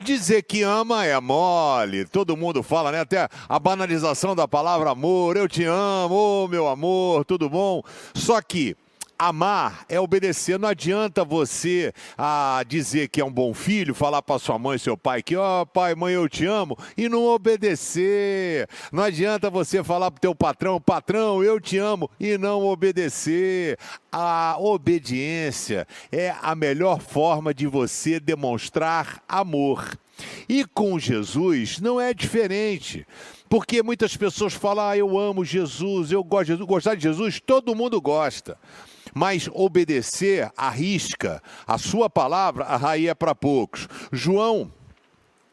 Dizer que ama é mole, todo mundo fala, né? Até a banalização da palavra amor, eu te amo, meu amor, tudo bom? Só que Amar é obedecer. Não adianta você ah, dizer que é um bom filho, falar para sua mãe seu pai que, ó, oh, pai, mãe, eu te amo, e não obedecer. Não adianta você falar para o teu patrão, patrão, eu te amo, e não obedecer. A obediência é a melhor forma de você demonstrar amor. E com Jesus não é diferente. Porque muitas pessoas falam, ah, eu amo Jesus, eu gosto de Jesus. Gostar de Jesus, todo mundo gosta mas obedecer à risca, a sua palavra, aí é para poucos. João,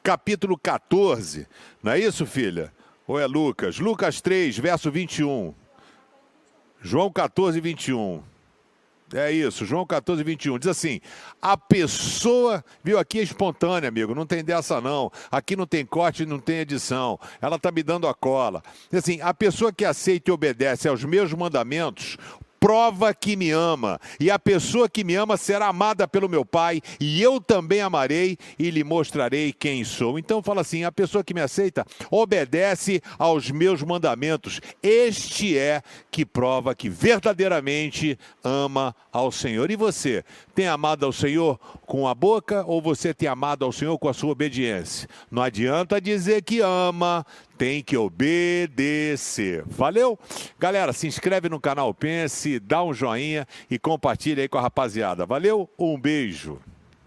capítulo 14, não é isso, filha? Ou é Lucas? Lucas 3, verso 21. João 14, 21. É isso, João 14, 21. Diz assim: a pessoa, viu, aqui é espontânea, amigo, não tem dessa não. Aqui não tem corte, não tem edição. Ela está me dando a cola. Diz assim: a pessoa que aceita e obedece aos meus mandamentos, prova que me ama, e a pessoa que me ama será amada pelo meu Pai, e eu também amarei e lhe mostrarei quem sou. Então fala assim: a pessoa que me aceita obedece aos meus mandamentos. Este é que prova que verdadeiramente ama ao Senhor. E você, tem amado ao Senhor com a boca ou você tem amado ao Senhor com a sua obediência? Não adianta dizer que ama, tem que obedecer. Valeu? Galera, se inscreve no canal Pense, dá um joinha e compartilha aí com a rapaziada. Valeu? Um beijo.